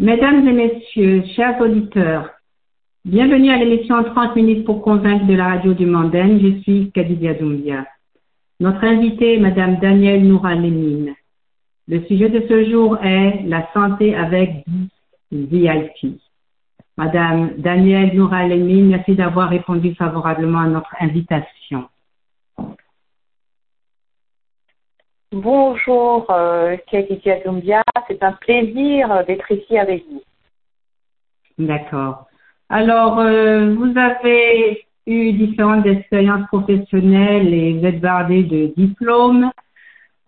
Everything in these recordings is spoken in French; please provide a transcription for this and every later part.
Mesdames et messieurs, chers auditeurs, bienvenue à l'émission 30 minutes pour convaincre de la radio du Mandaine. Je suis Kadidia Doumbia. Notre invitée est Madame Danielle Noura Lémine. Le sujet de ce jour est la santé avec VIP. Madame Danielle Noura Lémine, merci d'avoir répondu favorablement à notre invitation. Bonjour, euh, Doumbia. C'est un plaisir d'être ici avec vous. D'accord. Alors, euh, vous avez eu différentes expériences professionnelles et vous êtes bardé de diplômes.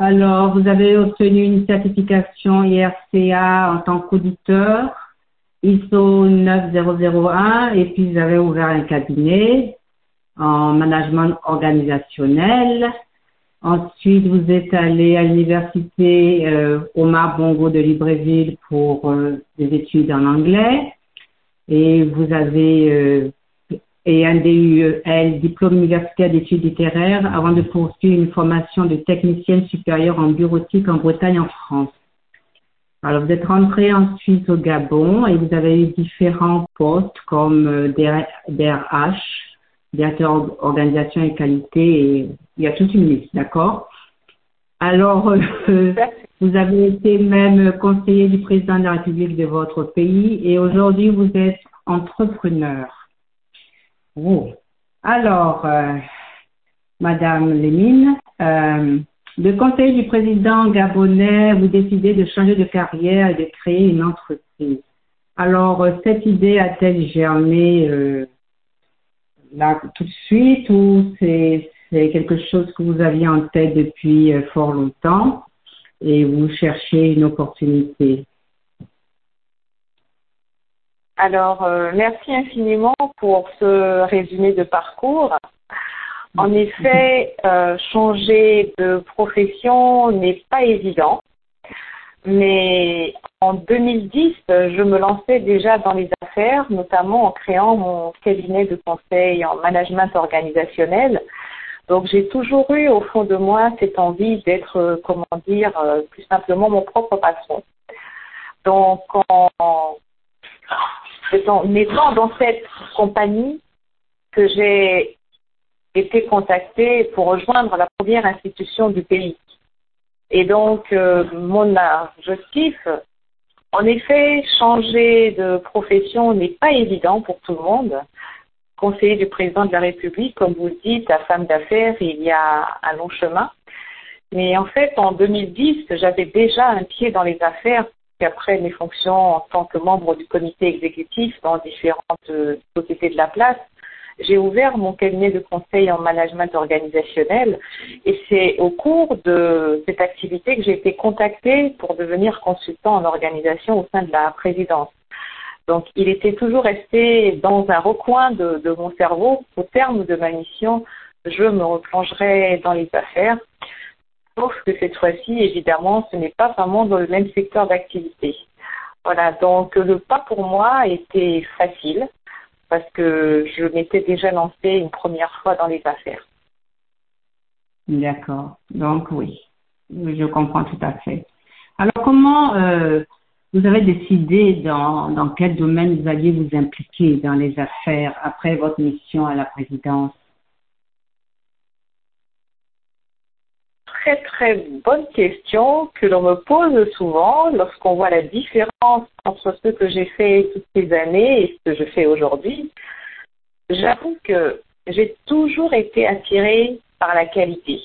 Alors, vous avez obtenu une certification IRCA en tant qu'auditeur, ISO 9001, et puis vous avez ouvert un cabinet en management organisationnel. Ensuite, vous êtes allé à l'université euh, Omar Bongo de Libreville pour euh, des études en anglais. Et vous avez euh, et un DUEL, diplôme universitaire d'études littéraires, avant de poursuivre une formation de technicienne supérieure en bureautique en Bretagne, en France. Alors, vous êtes rentré ensuite au Gabon et vous avez eu différents postes comme euh, DRH, directeur organisation et qualité, et il y a toute une liste, d'accord? Alors, euh, vous avez été même conseiller du président de la République de votre pays et aujourd'hui, vous êtes entrepreneur. Oh. Alors, euh, Madame Lémine, euh, le conseil du président gabonais, vous décidez de changer de carrière et de créer une entreprise. Alors, euh, cette idée a-t-elle germé euh, là tout de suite ou c'est quelque chose que vous aviez en tête depuis euh, fort longtemps et vous cherchez une opportunité? Alors, euh, merci infiniment pour ce résumé de parcours. En effet, euh, changer de profession n'est pas évident, mais en 2010, je me lançais déjà dans les affaires, notamment en créant mon cabinet de conseil en management organisationnel. Donc j'ai toujours eu au fond de moi cette envie d'être, euh, comment dire, euh, plus simplement mon propre patron. Donc en, en étant dans cette compagnie que j'ai été contactée pour rejoindre la première institution du pays. Et donc, euh, mon objectif, en effet, changer de profession n'est pas évident pour tout le monde. Conseiller du président de la République, comme vous le dites, à femme d'affaires, il y a un long chemin. Mais en fait, en 2010, j'avais déjà un pied dans les affaires qu'après mes fonctions en tant que membre du comité exécutif dans différentes euh, sociétés de la place, j'ai ouvert mon cabinet de conseil en management organisationnel et c'est au cours de cette activité que j'ai été contactée pour devenir consultant en organisation au sein de la présidence. Donc, il était toujours resté dans un recoin de, mon cerveau. Au terme de ma mission, je me replongerai dans les affaires Sauf que cette fois-ci, évidemment, ce n'est pas vraiment dans le même secteur d'activité. Voilà, donc le pas pour moi était facile parce que je m'étais déjà lancée une première fois dans les affaires. D'accord, donc oui, je comprends tout à fait. Alors comment euh, vous avez décidé dans, dans quel domaine vous alliez vous impliquer dans les affaires après votre mission à la présidence? Très très bonne question que l'on me pose souvent lorsqu'on voit la différence entre ce que j'ai fait toutes ces années et ce que je fais aujourd'hui. J'avoue que j'ai toujours été attirée par la qualité,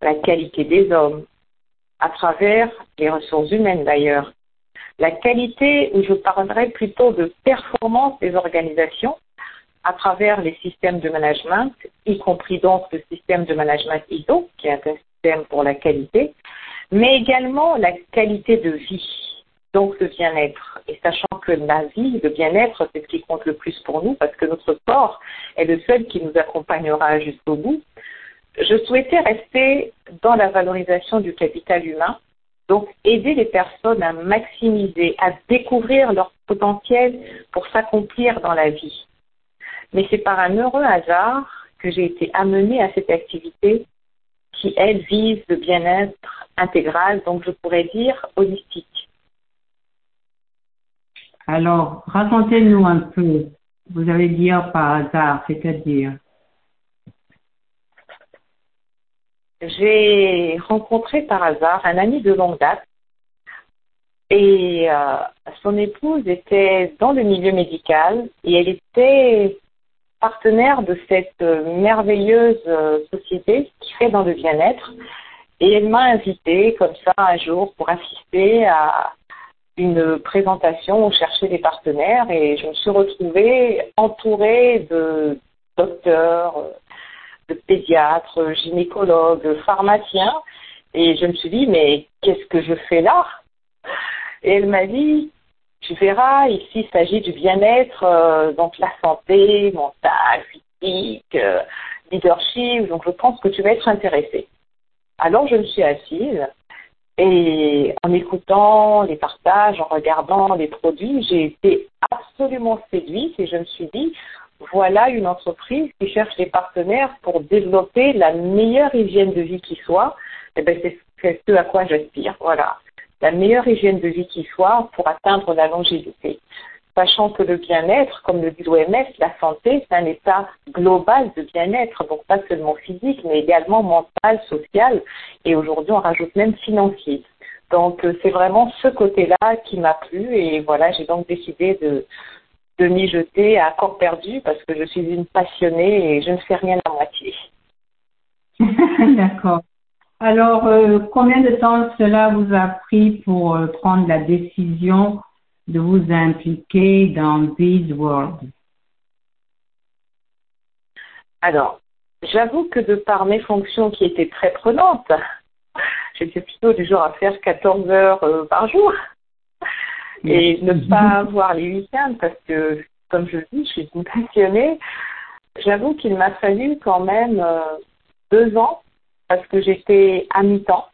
la qualité des hommes, à travers les ressources humaines d'ailleurs. La qualité où je parlerai plutôt de performance des organisations à travers les systèmes de management, y compris donc le système de management ISO, qui est un pour la qualité, mais également la qualité de vie, donc le bien-être. Et sachant que la vie, le bien-être, c'est ce qui compte le plus pour nous, parce que notre corps est le seul qui nous accompagnera jusqu'au bout, je souhaitais rester dans la valorisation du capital humain, donc aider les personnes à maximiser, à découvrir leur potentiel pour s'accomplir dans la vie. Mais c'est par un heureux hasard que j'ai été amenée à cette activité qui, elle, vise le bien-être intégral, donc je pourrais dire holistique. Alors, racontez-nous un peu. Vous allez dire par hasard, c'est-à-dire. J'ai rencontré par hasard un ami de longue date et euh, son épouse était dans le milieu médical et elle était partenaire de cette merveilleuse euh, société qui fait dans le bien-être. Et elle m'a invité comme ça un jour pour assister à une présentation où cherchait des partenaires. Et je me suis retrouvée entourée de docteurs, de pédiatres, gynécologues, pharmaciens. Et je me suis dit mais qu'est-ce que je fais là? Et elle m'a dit tu verras, ici il s'agit du bien-être, euh, donc la santé mentale, physique, euh, leadership, donc je pense que tu vas être intéressée. Alors je me suis assise et en écoutant les partages, en regardant les produits, j'ai été absolument séduite et je me suis dit, voilà une entreprise qui cherche des partenaires pour développer la meilleure hygiène de vie qui soit. Et eh ben c'est ce à quoi j'aspire. Voilà la meilleure hygiène de vie qui soit pour atteindre la longévité. Sachant que le bien-être, comme le dit l'OMS, la santé, c'est un état global de bien-être, donc pas seulement physique, mais également mental, social, et aujourd'hui on rajoute même financier. Donc euh, c'est vraiment ce côté-là qui m'a plu, et voilà, j'ai donc décidé de, de m'y jeter à corps perdu parce que je suis une passionnée et je ne fais rien à moitié. D'accord. Alors, euh, combien de temps cela vous a pris pour euh, prendre la décision de vous impliquer dans Bees World? Alors, j'avoue que de par mes fonctions qui étaient très prenantes, j'étais plutôt du genre à faire 14 heures euh, par jour et ne pas avoir les week-ends parce que, comme je dis, je suis une passionnée. J'avoue qu'il m'a fallu quand même deux ans parce que j'étais à mi-temps.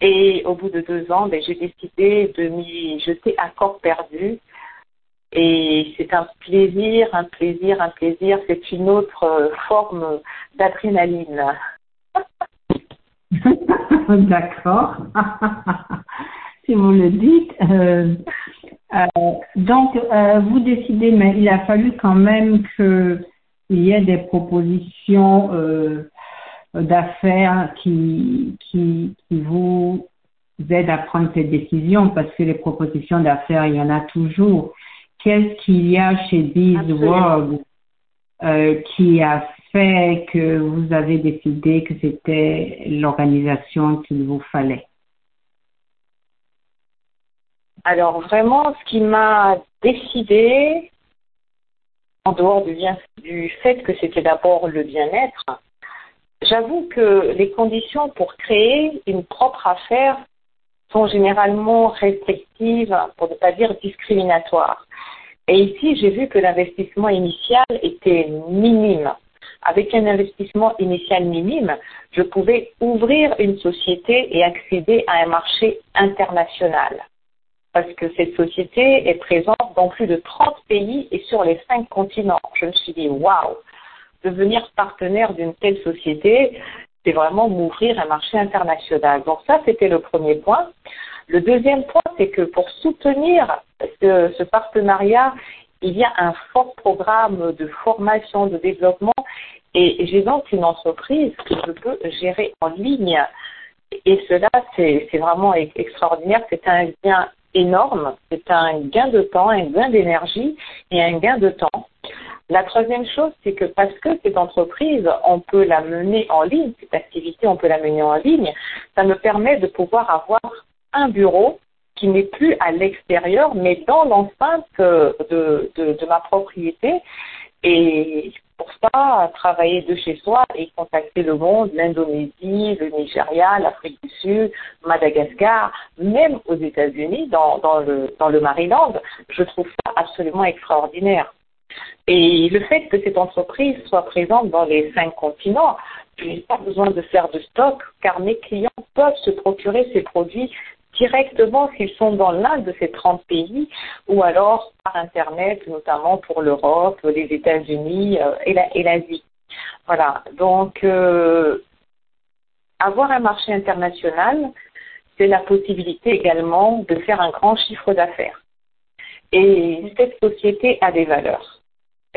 Et au bout de deux ans, ben, j'ai décidé de m'y jeter à corps perdu. Et c'est un plaisir, un plaisir, un plaisir. C'est une autre euh, forme d'adrénaline. D'accord. si vous le dites. Euh, euh, donc, vous décidez, mais il a fallu quand même qu'il y ait des propositions d'affaires qui, qui, vous aident à prendre cette décision parce que les propositions d'affaires, il y en a toujours. Qu'est-ce qu'il y a chez World euh, qui a fait que vous avez décidé que c'était l'organisation qu'il vous fallait? Alors vraiment, ce qui m'a décidé, en dehors du fait que c'était d'abord le bien-être, J'avoue que les conditions pour créer une propre affaire sont généralement restrictives, pour ne pas dire discriminatoires. Et ici, j'ai vu que l'investissement initial était minime. Avec un investissement initial minime, je pouvais ouvrir une société et accéder à un marché international. Parce que cette société est présente dans plus de 30 pays et sur les 5 continents. Je me suis dit, waouh, devenir partenaire d'une telle société, c'est vraiment m'ouvrir un marché international. Donc ça, c'était le premier point. Le deuxième point, c'est que pour soutenir ce, ce, partenariat, il y a un fort programme de formation, de développement, et j'ai donc une entreprise que je peux gérer en ligne. Et cela, c'est vraiment extraordinaire. C'est un gain énorme. C'est un gain de temps, un gain d'énergie et un gain de temps. La troisième chose, c'est que parce que cette entreprise, on peut la mener en ligne, cette activité, on peut la mener en ligne, ça me permet de pouvoir avoir un bureau qui n'est plus à l'extérieur, mais dans l'enceinte de, de, ma propriété. Et pour ça, travailler de chez soi et contacter le monde, l'Indonésie, le Nigeria, l'Afrique du Sud, Madagascar, même aux États-Unis, dans, le, dans le Maryland, je trouve ça absolument extraordinaire. Et le fait que cette entreprise soit présente dans les cinq continents, je n'ai pas besoin de faire de stock car mes clients peuvent se procurer ces produits directement s'ils sont dans l'un de ces 30 pays ou alors par Internet, notamment pour l'Europe, les États-Unis euh, et l'Asie. Voilà, donc euh, avoir un marché international, c'est la possibilité également de faire un grand chiffre d'affaires. Et cette société a des valeurs.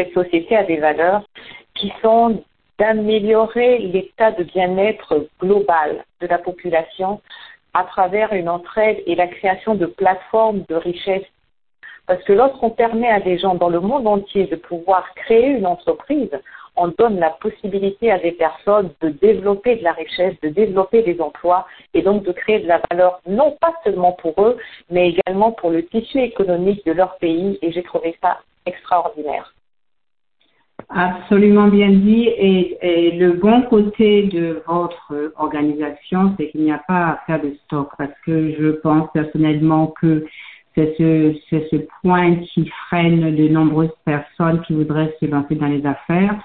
Cette société a des valeurs qui sont d'améliorer l'état de bien-être global de la population à travers une entraide et la création de plateformes de richesse. Parce que lorsqu'on permet à des gens dans le monde entier de pouvoir créer une entreprise, on donne la possibilité à des personnes de développer de la richesse, de développer des emplois et donc de créer de la valeur, non pas seulement pour eux, mais également pour le tissu économique de leur pays. Et j'ai trouvé ça extraordinaire. Absolument bien dit. Et, le bon côté de votre organisation, c'est qu'il n'y a pas à faire de stock parce que je pense personnellement que c'est ce, c'est ce point qui freine de nombreuses personnes qui voudraient se lancer dans les affaires.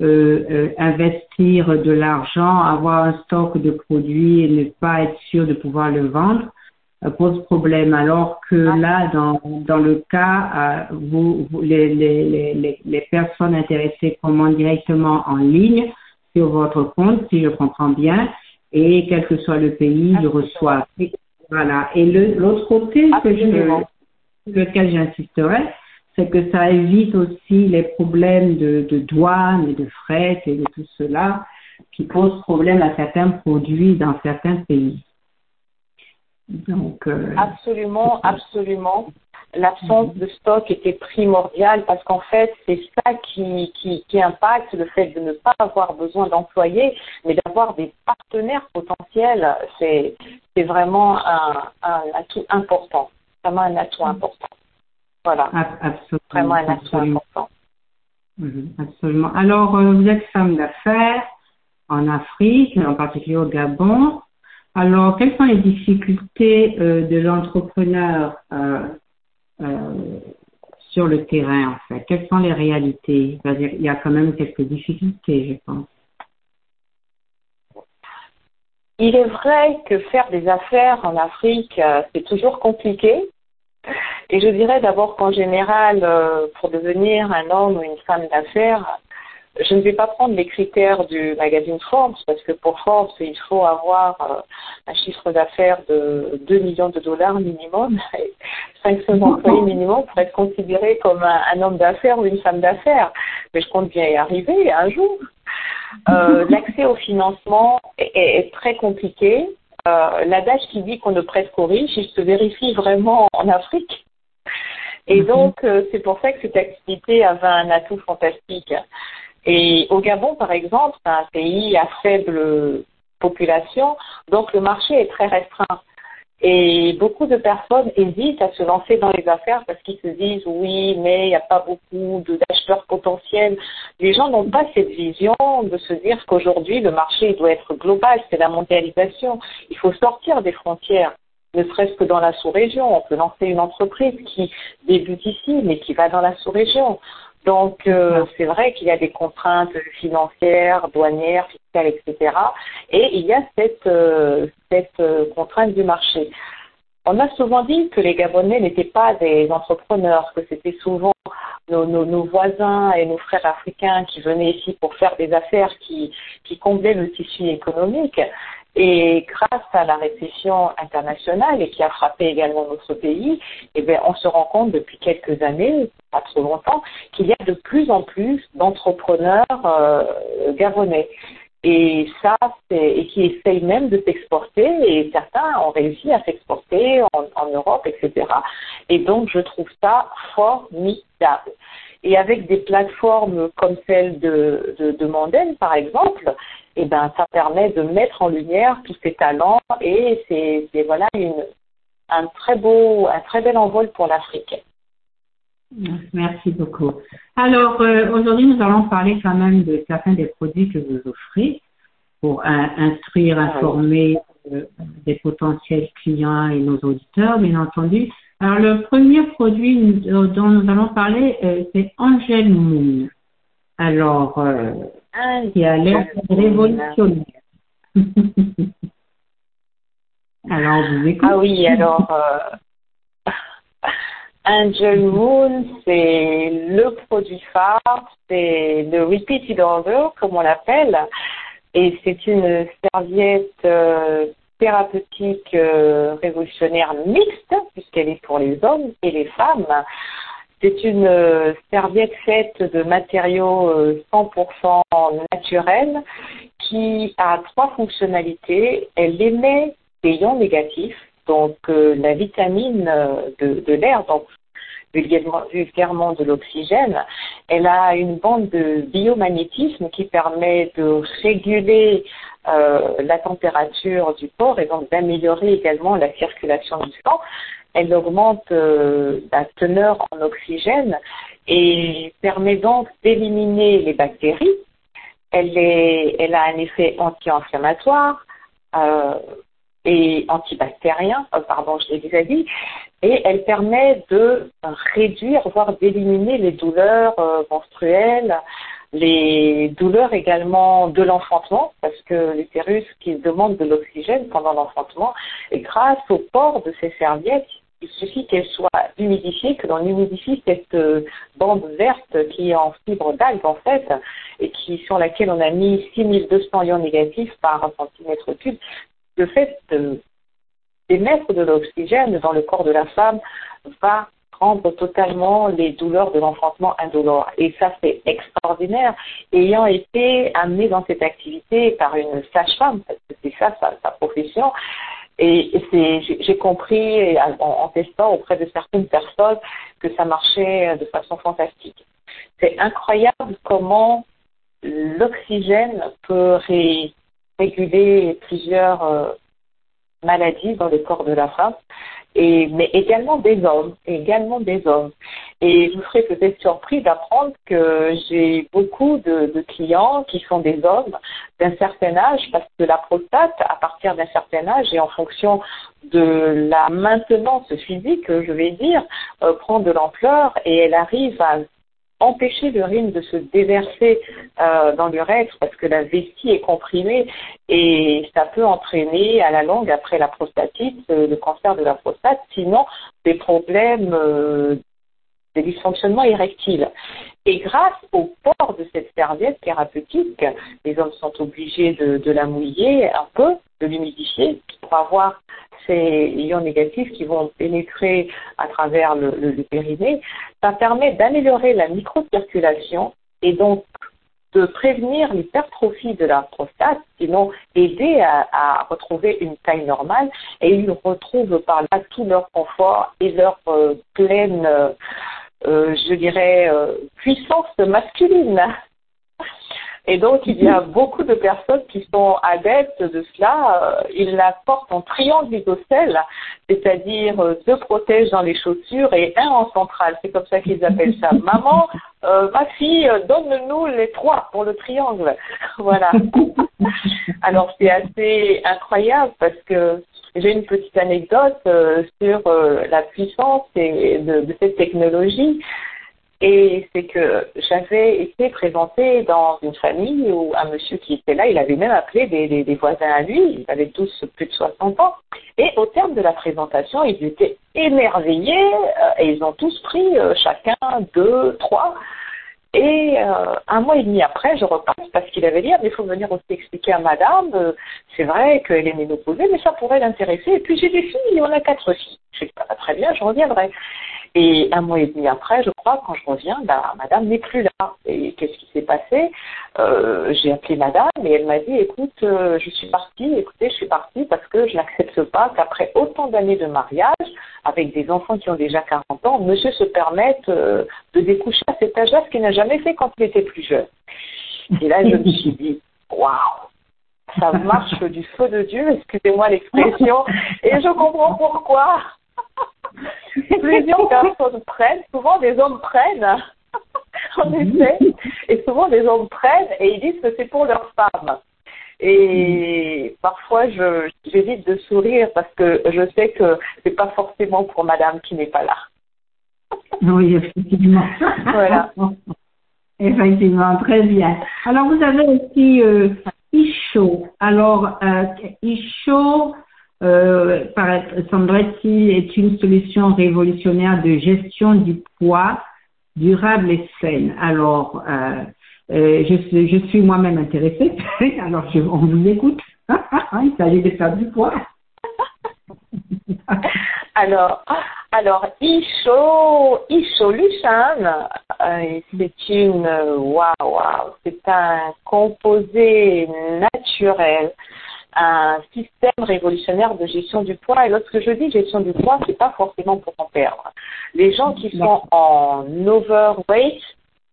Euh, euh, investir de l'argent, avoir un stock de produits et ne pas être sûr de pouvoir le vendre pose problème. Alors que là, dans, dans le cas, vous, les, les, les, les personnes intéressées commandent directement en ligne sur votre compte, si je comprends bien, et quel que soit le pays, ils reçoivent. Voilà. Et l'autre côté que je, lequel j'insisterai, c'est que ça évite aussi les problèmes de, de douane et de fret et de tout cela qui posent problème à certains produits dans certains pays. Donc, euh, absolument, absolument. L'absence de stock était primordiale parce qu'en fait, c'est ça qui, qui, qui, impacte le fait de ne pas avoir besoin d'employés, mais d'avoir des partenaires potentiels. C'est, c'est vraiment un, un atout important, vraiment un atout important. Voilà. Absolument. Vraiment un absolument. important. Mhm, absolument. Alors, euh, vous êtes femme d'affaires en Afrique, en particulier au Gabon. Alors, quelles sont les difficultés euh, de l'entrepreneur euh, sur le terrain, en fait? Quelles sont les réalités? Il y a quand même quelques difficultés, je pense. Il est vrai que faire des affaires en Afrique, c'est toujours compliqué. Et je dirais d'abord qu'en général, euh, pour devenir un homme ou une femme d'affaires, je ne vais pas prendre les critères du magazine Forbes parce que pour Forbes, il faut avoir euh, un chiffre d'affaires de 2 millions de dollars minimum, 500 employés minimum pour être considéré comme un, homme d'affaires ou une femme d'affaires. Mais je compte bien y arriver un jour. Euh, l'accès au financement est très compliqué. Euh, l'adage qui dit qu'on ne presse qu'aux riches, il se vérifie vraiment en Afrique. Et mhm. donc, euh, c'est pour ça que cette activité avait un atout fantastique. Et au Gabon, par exemple, c'est un pays à faible population, donc le marché est très restreint. Et beaucoup de personnes hésitent à se lancer dans les affaires parce qu'ils se disent oui, mais il n'y a pas beaucoup d'acheteurs potentiels. Les gens n'ont pas cette vision de se dire qu'aujourd'hui le marché doit être global, c'est la mondialisation. Il faut sortir des frontières, ne serait-ce que dans la sous-région. On peut lancer une entreprise qui débute ici, mais qui va dans la sous-région. Donc, euh, c'est vrai qu'il y a des contraintes financières, douanières, fiscales, etc. Et il y a cette, euh, cette euh, contrainte du marché. On a souvent dit que les Gabonais n'étaient pas des entrepreneurs, que c'était souvent nos, nos, nos, voisins et nos frères africains qui venaient ici pour faire des affaires qui, qui comblaient le tissu économique. Et grâce à la récession internationale et qui a frappé également notre pays, eh bien, on se rend compte depuis quelques années, pas trop longtemps, qu'il y a de plus en plus d'entrepreneurs euh, gabonais. Et ça, et qui essayent même de s'exporter, et certains ont réussi à s'exporter en, Europe, etc. Et donc, je trouve ça formidable. Et avec des plateformes comme celle de, de Mandel, par exemple, eh ben, ça permet de mettre en lumière tous ces talents et c'est voilà une, un très beau, un très bel envol pour l'Afrique. Merci beaucoup. Alors, euh, aujourd'hui, nous allons parler quand même de certains des produits que vous offrez pour instruire, informer euh, des potentiels clients et nos auditeurs, bien entendu. Alors, le premier produit dont nous allons parler, euh, c'est Angel Moon. Alors, qui a l'air révolutionnaire. alors, vous écoutez. Ah oui, alors, euh, Angel Moon, c'est le produit phare, c'est le repeated order, comme on l'appelle, et c'est une serviette euh, thérapeutique euh, révolutionnaire mixte, puisqu'elle est pour les hommes et les femmes. C'est une euh, serviette faite de matériaux 100% naturels qui a trois fonctionnalités. Elle émet des ions négatifs, donc la vitamine de, l'air, donc vulgairement de l'oxygène, elle a une bande de biomagnétisme qui permet de réguler euh, la température du corps et donc d'améliorer également la circulation du sang. Elle augmente euh, la teneur en oxygène et permet donc d'éliminer les bactéries. Elle, est, elle a un effet anti-inflammatoire, euh, et antibactérien, euh, pardon, je l'ai déjà dit, et elle permet de réduire, voire d'éliminer les douleurs euh, menstruelles, les douleurs également de l'enfantement, parce que l'utérus qui demande de l'oxygène pendant l'enfantement, et grâce au port de ces serviettes, il suffit qu'elles soient humidifiées, que l'on humidifie cette euh, bande verte qui est en fibre d'algue en fait, et qui sur laquelle on a mis 6200 ions négatifs par centimètre cube le fait d'émettre de l'oxygène dans le corps de la femme va rendre totalement les douleurs de l'enfantement indolores. Et ça, c'est extraordinaire. Ayant été amené dans cette activité par une sage-femme, parce que c'est ça sa, profession, et, j'ai compris en, testant auprès de certaines personnes que ça marchait de façon fantastique. C'est incroyable comment l'oxygène peut ré, réguler plusieurs euh, maladies dans le corps de la femme, et, mais également des hommes, également des hommes. Et vous serez peut-être surpris d'apprendre que j'ai beaucoup de, de, clients qui sont des hommes d'un certain âge, parce que la prostate, à partir d'un certain âge et en fonction de la maintenance physique, je vais dire, euh, prend de l'ampleur et elle arrive à empêcher l'urine de se déverser euh, dans l'urètre parce que la vessie est comprimée et ça peut entraîner à la longue, après la prostatite, euh, le cancer de la prostate, sinon des problèmes, euh, des dysfonctionnements érectiles. Et grâce au port de cette serviette thérapeutique, les hommes sont obligés de, la mouiller un peu, de l'humidifier pour avoir ces ions négatifs qui vont pénétrer à travers le, périnée, ça permet d'améliorer la microcirculation et donc de prévenir l'hypertrophie de la prostate, sinon aider à, retrouver une taille normale et ils retrouvent par là tout leur confort et leur euh, pleine, euh, je dirais, puissance masculine. Et donc, il y a beaucoup de personnes qui sont adeptes de cela. Euh, ils la portent en triangle isocèle, c'est-à-dire euh, deux protèges dans les chaussures et un en centrale. C'est comme ça qu'ils appellent ça. Maman, euh, ma fille, donne-nous les trois pour le triangle. voilà. Alors, c'est assez incroyable parce que j'ai une petite anecdote sur la puissance de, cette technologie. Et c'est que j'avais été présentée dans une famille où un monsieur qui était là, il avait même appelé des, voisins à lui, ils avaient tous plus de 60 ans. Et au terme de la présentation, ils étaient émerveillés euh, et ils ont tous pris euh, chacun deux, trois. Et euh, un mois et demi après, je repasse parce qu'il avait dit, ah, mais il faut venir aussi expliquer à madame, c'est vrai qu'elle est ménopausée, mais ça pourrait l'intéresser. Et puis j'ai des filles, on a quatre filles. Je dis, pas très bien, je reviendrai. Et un mois et demi après, je crois, quand je reviens, bah, madame n'est plus là. Et qu'est-ce qui s'est passé? Euh, J'ai appelé madame et elle m'a dit, écoute, euh, je suis partie, écoutez, je suis partie parce que je n'accepte pas qu'après autant d'années de mariage, avec des enfants qui ont déjà 40 ans, monsieur se permette euh, de découcher à cet âge-là, ce qu'il n'a jamais fait quand il était plus jeune. Et là, je me suis dit, waouh ça marche du feu de Dieu, excusez-moi l'expression, et je comprends pourquoi. Plusieurs personnes prennent, souvent des hommes prennent, en mhm. effet, et souvent des hommes prennent et ils disent que c'est pour leur femme. Et parfois, je, j'évite de sourire parce que je sais que c'est pas forcément pour madame qui n'est pas là. Oui, effectivement. voilà. Effectivement, très bien. Alors, vous avez aussi euh, Isho. Alors, euh, Isho, euh, semblerait-il, est une solution révolutionnaire de gestion du poids durable et saine. Alors, euh, euh, je, suis moi-même intéressée, alors je, on vous écoute. Il s'agit de faire du poids. alors, alors, Isho, Isolution, euh, c'est une, waouh, c'est un composé naturel, un système révolutionnaire de gestion du poids. Et lorsque je dis gestion du poids, c'est pas forcément pour en perdre. Les gens qui sont en overweight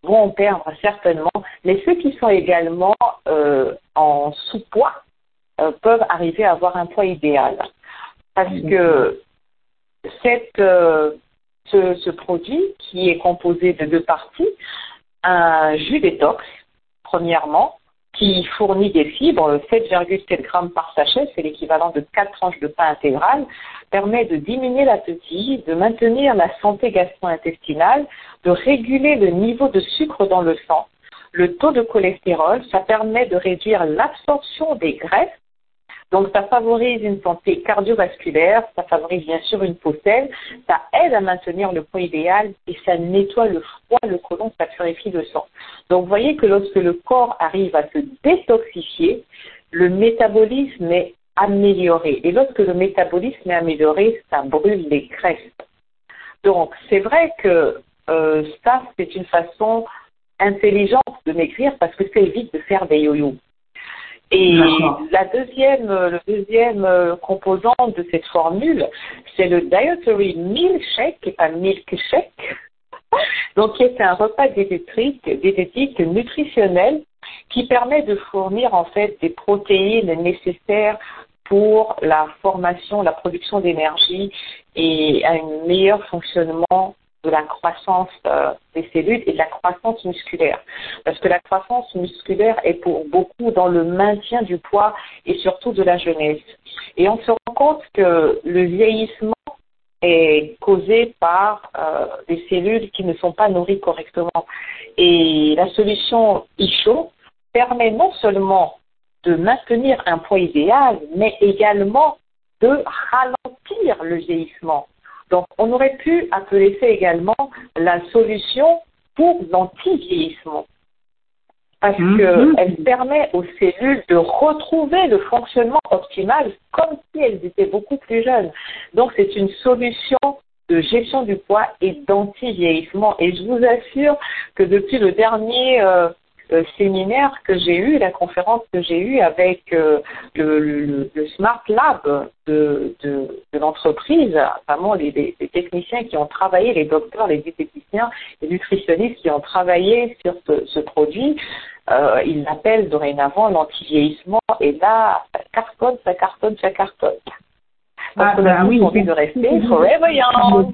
vont en perdre certainement, mais ceux qui sont également euh, en sous-poids euh, peuvent arriver à avoir un poids idéal. Parce que cette, euh, ce, ce, produit qui est composé de deux parties, un jus détox, premièrement, qui fournit des fibres, 7,7 grammes par sachet, c'est l'équivalent de 4 tranches de pain intégral, permet de diminuer l'appétit, de maintenir la santé gastro-intestinale, de réguler le niveau de sucre dans le sang, le taux de cholestérol, ça permet de réduire l'absorption des graisses donc ça favorise une santé cardiovasculaire, ça favorise bien sûr une peau saine, ça aide à maintenir le poids idéal et ça nettoie le froid, le côlon, ça purifie le sang. Donc vous voyez que lorsque le corps arrive à se détoxifier, le métabolisme est amélioré. Et lorsque le métabolisme est amélioré, ça brûle les graisses. Donc c'est vrai que euh, ça, c'est une façon intelligente de maigrir parce que ça évite de faire des yo-yo. Et la deuxième, le deuxième euh, composant de cette formule, c'est le dietary milkshake, et pas milkshake, donc qui est un repas diététique, diététique nutritionnel qui permet de fournir en fait des protéines nécessaires pour la formation, la production d'énergie et un meilleur fonctionnement de la croissance euh, des cellules et de la croissance musculaire. Parce que la croissance musculaire est pour beaucoup dans le maintien du poids et surtout de la jeunesse. Et on se rend compte que le vieillissement est causé par euh, des cellules qui ne sont pas nourries correctement. Et la solution ISHO permet non seulement de maintenir un poids idéal, mais également de ralentir le vieillissement. Donc, on aurait pu appeler ça également la solution pour l'anti-vieillissement. Parce mhm. qu'elle permet aux cellules de retrouver le fonctionnement optimal comme si elles étaient beaucoup plus jeunes. Donc, c'est une solution de gestion du poids et d'anti-vieillissement. Et je vous assure que depuis le dernier euh, euh, séminaire que j'ai eu, la conférence que j'ai eue avec euh, le, le, Smart Lab de, de, de l'entreprise, vraiment les, les, techniciens qui ont travaillé, les docteurs, les diététiciens, les nutritionnistes qui ont travaillé sur ce, ce produit, euh, ils l'appellent dorénavant l'anti-vieillissement. Et là, ça cartonne, ça cartonne, ça cartonne. Donc, ah, on a bah oui, envie de rester forever young.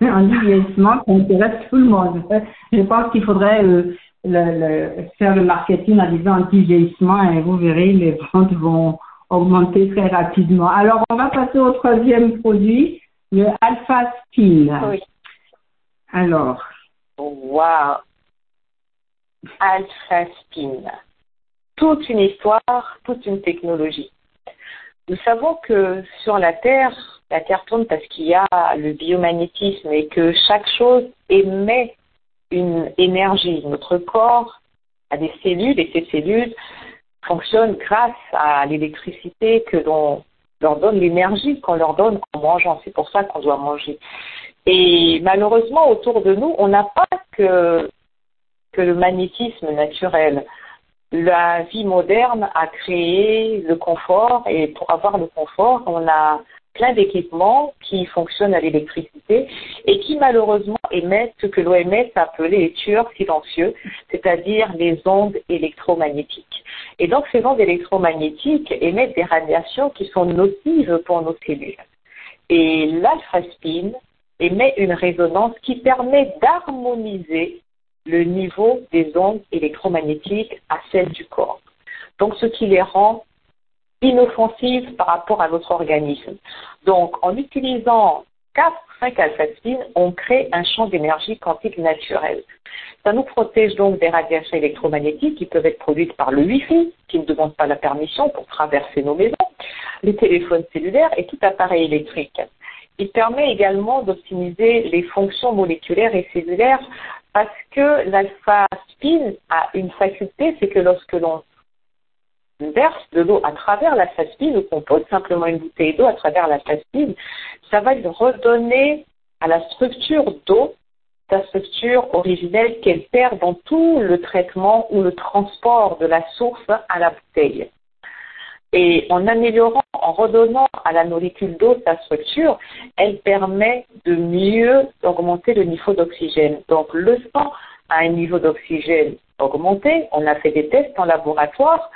Anti-vieillissement, ça intéresse tout le monde. Je pense qu'il faudrait euh, le, faire le marketing en disant anti-vieillissement et vous verrez, les ventes vont augmenter très rapidement. Alors, on va passer au troisième produit, le Alpha Spin. Oui. Alors. Wow. Alpha Spin. Toute une histoire, toute une technologie. Nous savons que sur la Terre, la Terre tourne parce qu'il y a le biomagnétisme et que chaque chose émet une énergie. Notre corps a des cellules et ces cellules fonctionnent grâce à l'électricité que l'on leur donne l'énergie qu'on leur donne en mangeant. C'est pour ça qu'on doit manger. Et malheureusement, autour de nous, on n'a pas que, que le magnétisme naturel. La vie moderne a créé le confort et pour avoir le confort, on a plein d'équipements qui fonctionnent à l'électricité et qui malheureusement émettent ce que l'OMS a appelé les tueurs silencieux, c'est-à-dire les ondes électromagnétiques. Et donc ces ondes électromagnétiques émettent des radiations qui sont nocives pour nos cellules. Et l'alpha-spin émet une résonance qui permet d'harmoniser le niveau des ondes électromagnétiques à celle du corps. Donc ce qui les rend inoffensive par rapport à notre organisme. Donc, en utilisant 4, 5 alpha on crée un champ d'énergie quantique naturel. Ça nous protège donc des radiations électromagnétiques qui peuvent être produites par le Wi-Fi, qui ne demande pas la permission pour traverser nos maisons, les téléphones cellulaires et tout appareil électrique. Il permet également d'optimiser les fonctions moléculaires et cellulaires parce que l'alpha spin a une faculté, c'est que lorsque l'on verse de l'eau à travers la ou qu'on pose simplement une bouteille d'eau à travers la faspine, ça va redonner à la structure d'eau sa structure originelle qu'elle perd dans tout le traitement ou le transport de la source à la bouteille. Et en améliorant, en redonnant à la molécule d'eau sa structure, elle permet de mieux augmenter le niveau d'oxygène. Donc le sang a un niveau d'oxygène augmenté. On a fait des tests en laboratoire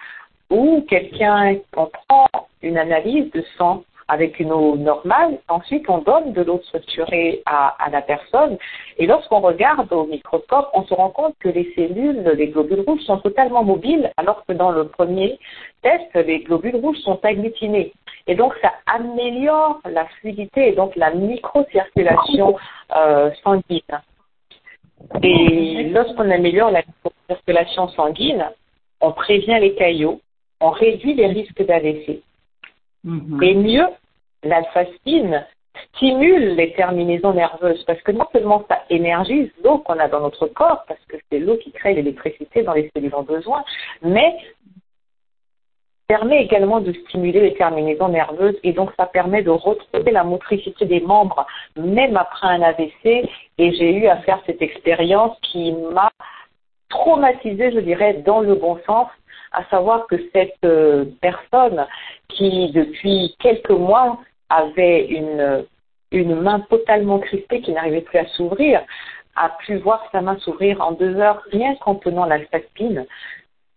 où quelqu'un, on prend une analyse de sang avec une eau normale, ensuite on donne de l'eau structurée à, la personne, et lorsqu'on regarde au microscope, on se rend compte que les cellules, les globules rouges sont totalement mobiles, alors que dans le premier test, les globules rouges sont agglutinés. Et donc ça améliore la fluidité et donc la microcirculation euh, sanguine. Et lorsqu'on améliore la microcirculation sanguine, on prévient les caillots, on réduit les risques d'AVC. Mhm. Et mieux, l'alphastine stimule les terminaisons nerveuses parce que non seulement ça énergise l'eau qu'on a dans notre corps, parce que c'est l'eau qui crée l'électricité dans les cellules en besoin, mais permet également de stimuler les terminaisons nerveuses et donc ça permet de retrouver la motricité des membres même après un AVC et j'ai eu à faire cette expérience qui m'a traumatisée, je dirais, dans le bon sens à savoir que cette euh, personne qui, depuis quelques mois, avait une, main totalement crispée qui n'arrivait plus à s'ouvrir, a pu voir sa main s'ouvrir en deux heures rien qu'en tenant la spine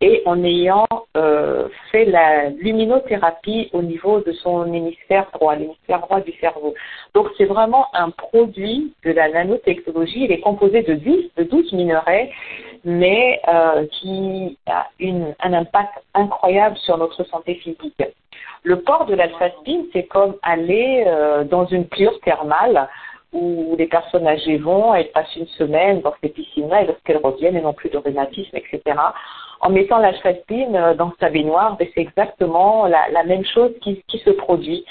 et en ayant euh, fait la luminothérapie au niveau de son hémisphère droit, l'hémisphère droit du cerveau. Donc c'est vraiment un produit de la nanotechnologie. Il est composé de 10, de 12 minerais, mais euh, qui a un impact incroyable sur notre santé physique. Le port de l'alphastine, c'est comme aller euh, dans une cure thermale où les personnes âgées vont, elles passent une semaine dans ces piscines-là et lorsqu'elles reviennent, elles n'ont plus de rhumatisme, etc en mettant la chastine euh, dans sa baignoire, ben, c'est exactement la, même chose qui, se produit.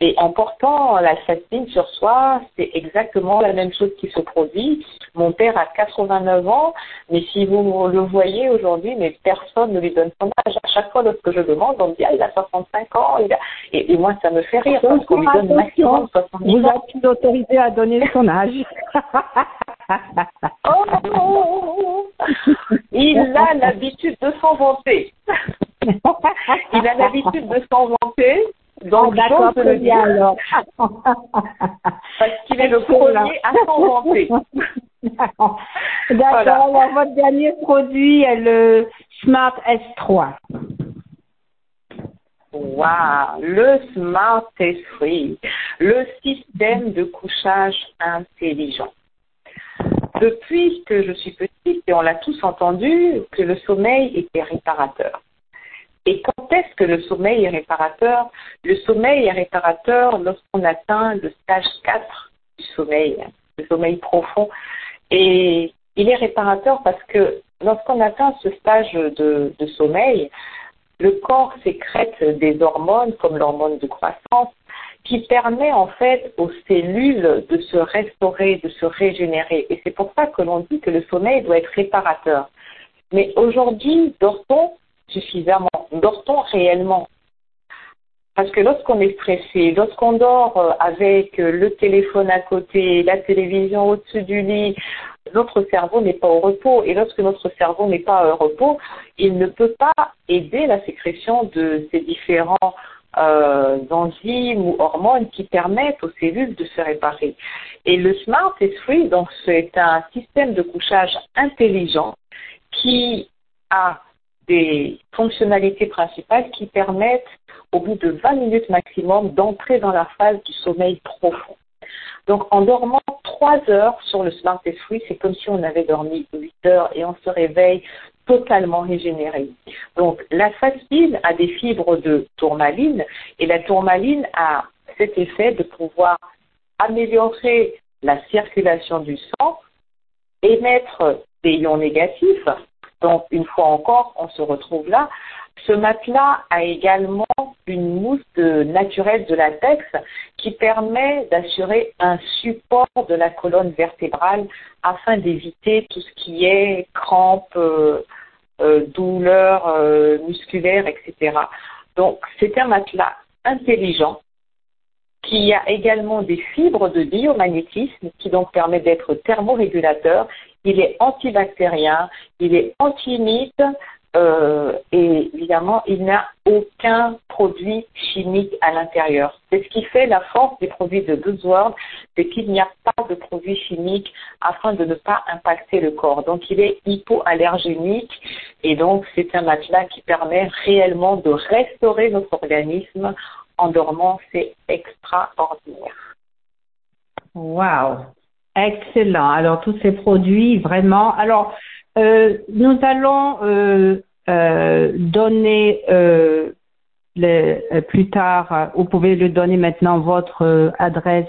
Et en portant la chastine sur soi, c'est exactement la même chose qui se produit. Mon père a 89 ans, mais si vous le voyez aujourd'hui, mais personne ne lui donne son âge. À chaque fois, lorsque je demande, on me dit ah, il a 65 ans. Et, moi, ça me fait rire parce qu'on lui donne maximum 70 ans. Vous êtes autorisé à donner son âge. oh, il a l'habitude de s'en vanter. il a l'habitude de s'en vanter. Donc, d'accord, le dire. alors. Parce qu'il est le premier à. D'accord. Alors, votre dernier produit est le Smart S3. Waouh, le Smart S3, le système de couchage intelligent. Depuis que je suis petite, et on l'a tous entendu, que le sommeil était réparateur. Et quand est-ce que le sommeil est réparateur? Le sommeil est réparateur lorsqu'on atteint le stage 4 du sommeil, le sommeil profond. Et il est réparateur parce que lorsqu'on atteint ce stage de, sommeil, le corps sécrète des hormones comme l'hormone de croissance qui permet en fait aux cellules de se restaurer, de se régénérer. Et c'est pour ça que l'on dit que le sommeil doit être réparateur. Mais aujourd'hui, dort-on suffisamment Dort-on réellement? Parce que lorsqu'on est stressé, lorsqu'on dort euh, avec le téléphone à côté, la télévision au-dessus du lit, notre cerveau n'est pas au repos. Et lorsque notre cerveau n'est pas au repos, il ne peut pas aider la sécrétion de ces différents euh, enzymes ou hormones qui permettent aux cellules de se réparer. Et le Smart S3, donc c'est un système de couchage intelligent qui a des fonctionnalités principales qui permettent au bout de 20 minutes maximum d'entrer dans la phase du sommeil profond. Donc en dormant 3 heures sur le Smart S3, c'est comme si on avait dormi 8 heures et on se réveille totalement régénéré. Donc la fascine a des fibres de tourmaline et la tourmaline a cet effet de pouvoir améliorer la circulation du sang, émettre des ions négatifs. Donc une fois encore, on se retrouve là. Ce matelas a également une mousse naturelle de latex qui permet d'assurer un support de la colonne vertébrale afin d'éviter tout ce qui est crampes, euh, euh, douleurs euh, musculaires, etc. Donc, c'est un matelas intelligent qui a également des fibres de biomagnétisme qui donc permet d'être thermorégulateur. Il est antibactérien, il est anti-imite, euh, et évidemment, il n'a aucun produit chimique à l'intérieur. C'est ce qui fait la force des produits de Buzzword, c'est qu'il n'y a pas de produits chimiques afin de ne pas impacter le corps. Donc, il est hypoallergénique et donc c'est un matelas qui permet réellement de restaurer notre organisme en dormant. C'est extraordinaire. Wow, excellent. Alors tous ces produits, vraiment. Alors euh, nous allons euh, euh, donner plus tard, vous pouvez le donner maintenant votre adresse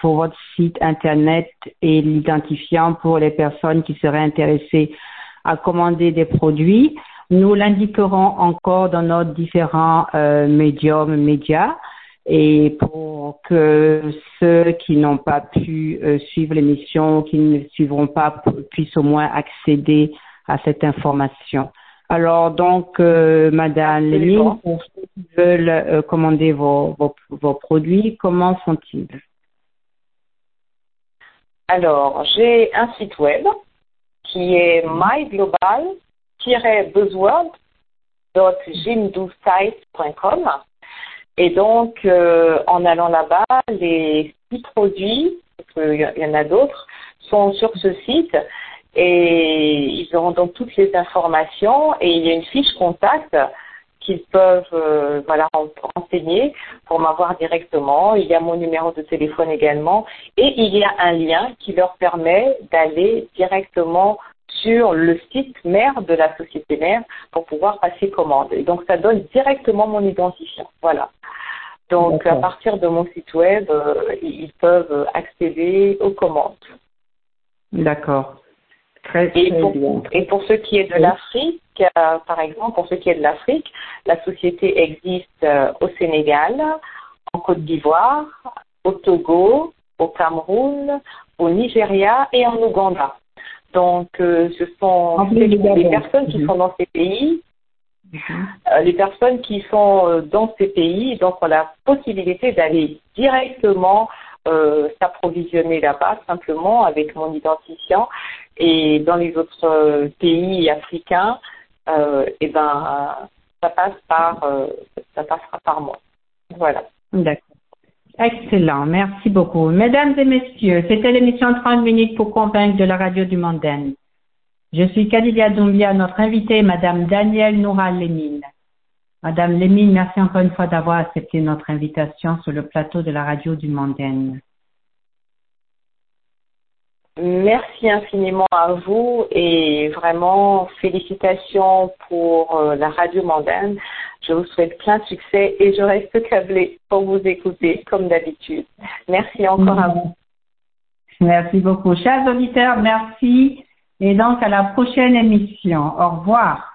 pour votre site internet et l'identifiant pour les personnes qui seraient intéressées à commander des produits. Nous l'indiquerons encore dans nos différents médiums médias. Et pour que ceux qui n'ont pas pu euh, suivre l'émission, qui ne suivront pas, puissent au moins accéder à cette information. Alors donc, euh, Madame Lénine, pour ceux qui veulent euh, commander vos, vos, vos, produits, comment sont-ils? Alors, j'ai un site web qui est et donc, euh, en allant là-bas, les six produits, parce qu'il y en a d'autres, sont sur ce site. Et ils auront donc toutes les informations. Et il y a une fiche contact qu'ils peuvent euh, voilà renseigner pour m'avoir directement. Il y a mon numéro de téléphone également. Et il y a un lien qui leur permet d'aller directement sur le site mère de la société mère pour pouvoir passer commande. Et donc ça donne directement mon identifiant. Voilà. Donc à partir de mon site web, euh, ils peuvent accéder aux commandes. D'accord. Très, et, pour, bien. et pour ce qui est de l'Afrique, euh, par exemple, pour ce qui est de l'Afrique, la société existe euh, au Sénégal, en Côte d'Ivoire, au Togo, au Cameroun, au Nigeria et en Ouganda. Donc, euh, ce sont les, personnes qui sont dans ces pays, euh, les personnes qui sont euh, dans ces pays, donc ont la possibilité d'aller directement s'approvisionner là-bas simplement avec mon identifiant. Et dans les autres pays africains, et eh ben, ça passe par, ça passera par moi. Voilà. D'accord. Excellent, merci beaucoup. Mesdames et messieurs, c'était l'émission 30 minutes pour convaincre de la radio du Mondaine. Je suis Kadidia Doumbia, notre invitée, Madame Danielle Noura Lémine. Madame Lémine, merci encore une fois d'avoir accepté notre invitation sur le plateau de la radio du Mondaine. Merci infiniment à vous et vraiment félicitations pour euh, la radio mondaine. Je vous souhaite plein de succès et je reste câblée pour vous écouter comme d'habitude. Merci encore à vous. Merci beaucoup. Chers auditeurs, merci et donc à la prochaine émission. Au revoir.